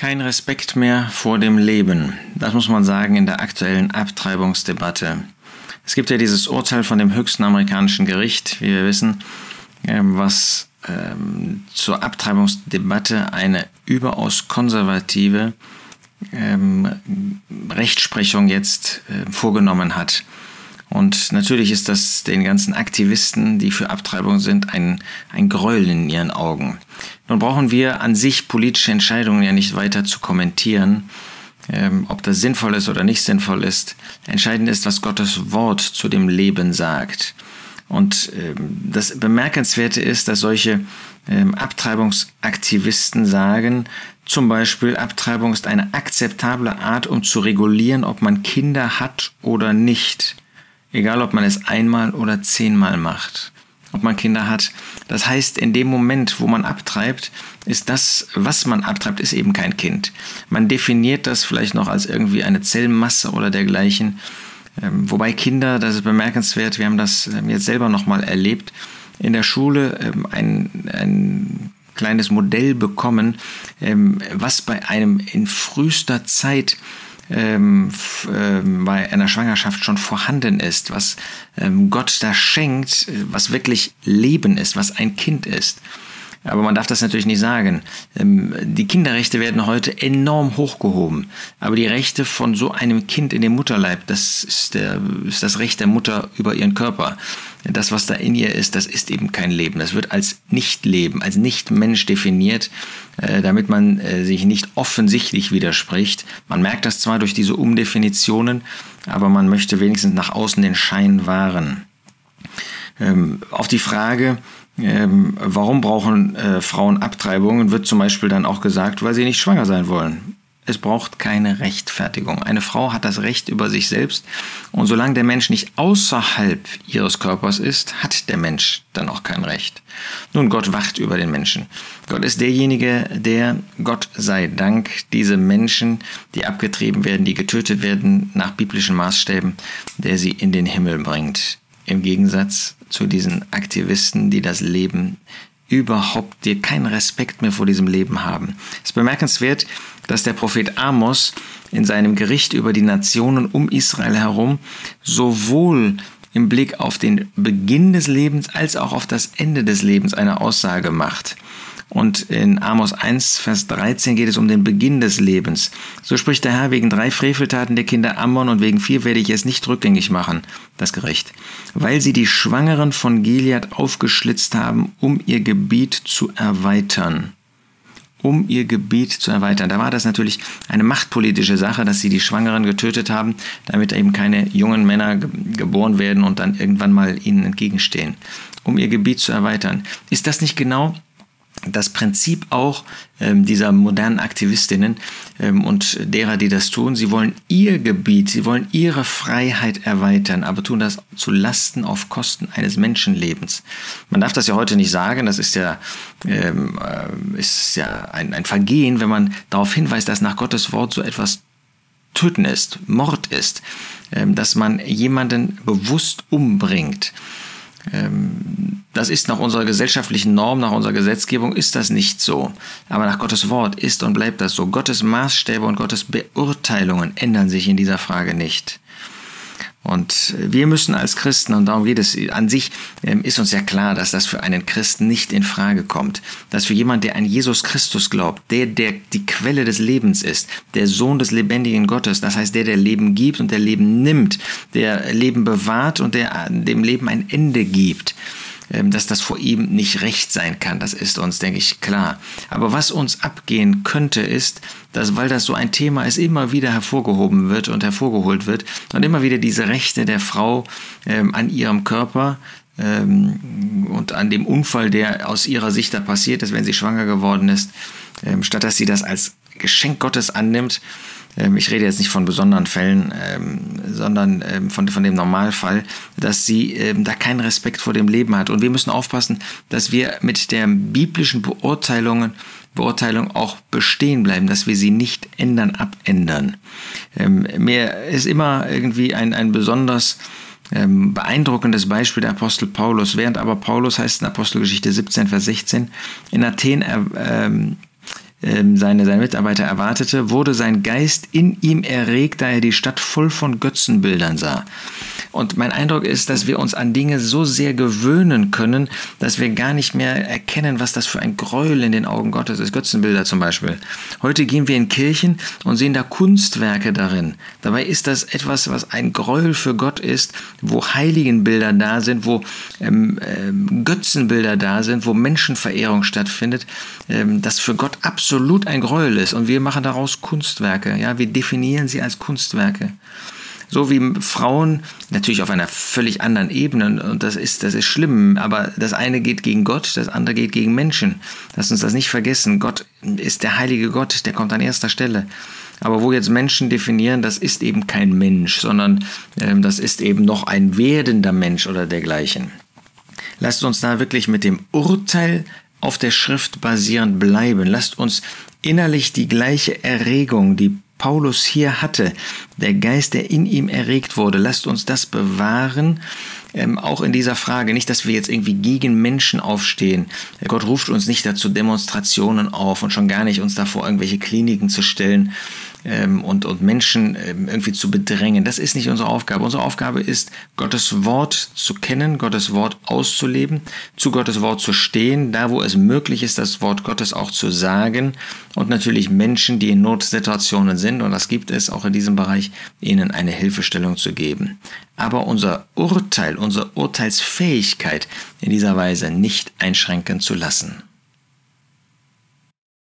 Kein Respekt mehr vor dem Leben. Das muss man sagen in der aktuellen Abtreibungsdebatte. Es gibt ja dieses Urteil von dem höchsten amerikanischen Gericht, wie wir wissen, ähm, was ähm, zur Abtreibungsdebatte eine überaus konservative ähm, Rechtsprechung jetzt äh, vorgenommen hat. Und natürlich ist das den ganzen Aktivisten, die für Abtreibung sind, ein, ein Gräuel in ihren Augen. Nun brauchen wir an sich politische Entscheidungen ja nicht weiter zu kommentieren, ähm, ob das sinnvoll ist oder nicht sinnvoll ist. Entscheidend ist, was Gottes Wort zu dem Leben sagt. Und ähm, das Bemerkenswerte ist, dass solche ähm, Abtreibungsaktivisten sagen, zum Beispiel, Abtreibung ist eine akzeptable Art, um zu regulieren, ob man Kinder hat oder nicht. Egal, ob man es einmal oder zehnmal macht. Ob man Kinder hat. Das heißt, in dem Moment, wo man abtreibt, ist das, was man abtreibt, ist eben kein Kind. Man definiert das vielleicht noch als irgendwie eine Zellmasse oder dergleichen. Ähm, wobei Kinder, das ist bemerkenswert, wir haben das ähm, jetzt selber nochmal erlebt, in der Schule ähm, ein, ein kleines Modell bekommen, was bei einem in frühester Zeit ähm, ähm, bei einer Schwangerschaft schon vorhanden ist, was ähm, Gott da schenkt, was wirklich Leben ist, was ein Kind ist. Aber man darf das natürlich nicht sagen. Ähm, die Kinderrechte werden heute enorm hochgehoben. Aber die Rechte von so einem Kind in dem Mutterleib, das ist, der, ist das Recht der Mutter über ihren Körper. Das, was da in ihr ist, das ist eben kein Leben. Das wird als Nicht-Leben, als Nicht-Mensch definiert, äh, damit man äh, sich nicht offensichtlich widerspricht. Man merkt das zwar durch diese Umdefinitionen, aber man möchte wenigstens nach außen den Schein wahren. Ähm, auf die Frage, ähm, warum brauchen äh, Frauen Abtreibungen, wird zum Beispiel dann auch gesagt, weil sie nicht schwanger sein wollen. Es braucht keine Rechtfertigung. Eine Frau hat das Recht über sich selbst und solange der Mensch nicht außerhalb ihres Körpers ist, hat der Mensch dann auch kein Recht. Nun, Gott wacht über den Menschen. Gott ist derjenige, der, Gott sei Dank, diese Menschen, die abgetrieben werden, die getötet werden, nach biblischen Maßstäben, der sie in den Himmel bringt. Im Gegensatz zu diesen Aktivisten, die das Leben überhaupt dir keinen Respekt mehr vor diesem Leben haben. Es ist bemerkenswert, dass der Prophet Amos in seinem Gericht über die Nationen um Israel herum sowohl im Blick auf den Beginn des Lebens als auch auf das Ende des Lebens eine Aussage macht. Und in Amos 1, Vers 13 geht es um den Beginn des Lebens. So spricht der Herr, wegen drei Freveltaten der Kinder Ammon und wegen vier werde ich es nicht rückgängig machen, das Gericht. Weil sie die Schwangeren von Gilead aufgeschlitzt haben, um ihr Gebiet zu erweitern um ihr Gebiet zu erweitern. Da war das natürlich eine machtpolitische Sache, dass sie die Schwangeren getötet haben, damit eben keine jungen Männer geboren werden und dann irgendwann mal ihnen entgegenstehen, um ihr Gebiet zu erweitern. Ist das nicht genau das Prinzip auch ähm, dieser modernen Aktivistinnen ähm, und derer, die das tun, sie wollen ihr Gebiet, sie wollen ihre Freiheit erweitern, aber tun das zu Lasten auf Kosten eines Menschenlebens. Man darf das ja heute nicht sagen, das ist ja, ähm, äh, ist ja ein, ein Vergehen, wenn man darauf hinweist, dass nach Gottes Wort so etwas Töten ist, Mord ist, ähm, dass man jemanden bewusst umbringt. Das ist nach unserer gesellschaftlichen Norm, nach unserer Gesetzgebung ist das nicht so. Aber nach Gottes Wort ist und bleibt das so. Gottes Maßstäbe und Gottes Beurteilungen ändern sich in dieser Frage nicht. Und wir müssen als Christen, und darum geht es an sich, ähm, ist uns ja klar, dass das für einen Christen nicht in Frage kommt. Dass für jemand, der an Jesus Christus glaubt, der, der die Quelle des Lebens ist, der Sohn des lebendigen Gottes, das heißt der, der Leben gibt und der Leben nimmt, der Leben bewahrt und der dem Leben ein Ende gibt, dass das vor ihm nicht recht sein kann. Das ist uns, denke ich, klar. Aber was uns abgehen könnte, ist, dass, weil das so ein Thema ist, immer wieder hervorgehoben wird und hervorgeholt wird und immer wieder diese Rechte der Frau ähm, an ihrem Körper ähm, und an dem Unfall, der aus ihrer Sicht da passiert ist, wenn sie schwanger geworden ist, ähm, statt dass sie das als Geschenk Gottes annimmt, ähm, ich rede jetzt nicht von besonderen Fällen, ähm, sondern ähm, von, von dem Normalfall, dass sie da keinen Respekt vor dem Leben hat. Und wir müssen aufpassen, dass wir mit der biblischen Beurteilungen Beurteilung auch bestehen bleiben, dass wir sie nicht ändern, abändern. mir ist immer irgendwie ein, ein besonders beeindruckendes Beispiel der Apostel Paulus. Während aber Paulus heißt in Apostelgeschichte 17, Vers 16, in Athen ähm, seine, seine Mitarbeiter erwartete, wurde sein Geist in ihm erregt, da er die Stadt voll von Götzenbildern sah. Und mein Eindruck ist, dass wir uns an Dinge so sehr gewöhnen können, dass wir gar nicht mehr erkennen, was das für ein Gräuel in den Augen Gottes ist. Götzenbilder zum Beispiel. Heute gehen wir in Kirchen und sehen da Kunstwerke darin. Dabei ist das etwas, was ein Gräuel für Gott ist, wo Heiligenbilder da sind, wo ähm, ähm, Götzenbilder da sind, wo Menschenverehrung stattfindet, ähm, das für Gott absolut ein Gräuel ist. Und wir machen daraus Kunstwerke. Ja, wir definieren sie als Kunstwerke so wie Frauen natürlich auf einer völlig anderen Ebene und das ist, das ist schlimm, aber das eine geht gegen Gott, das andere geht gegen Menschen. Lass uns das nicht vergessen. Gott ist der heilige Gott, der kommt an erster Stelle. Aber wo jetzt Menschen definieren, das ist eben kein Mensch, sondern ähm, das ist eben noch ein werdender Mensch oder dergleichen. Lasst uns da wirklich mit dem Urteil auf der Schrift basierend bleiben. Lasst uns innerlich die gleiche Erregung, die Paulus hier hatte, der Geist, der in ihm erregt wurde, lasst uns das bewahren, ähm, auch in dieser Frage. Nicht, dass wir jetzt irgendwie gegen Menschen aufstehen. Gott ruft uns nicht dazu, Demonstrationen auf und schon gar nicht uns davor irgendwelche Kliniken zu stellen ähm, und, und Menschen ähm, irgendwie zu bedrängen. Das ist nicht unsere Aufgabe. Unsere Aufgabe ist, Gottes Wort zu kennen, Gottes Wort auszuleben, zu Gottes Wort zu stehen, da wo es möglich ist, das Wort Gottes auch zu sagen und natürlich Menschen, die in Notsituationen sind, und das gibt es auch in diesem Bereich, ihnen eine Hilfestellung zu geben. Aber unser Urteil, unsere Urteilsfähigkeit in dieser Weise nicht einschränken zu lassen.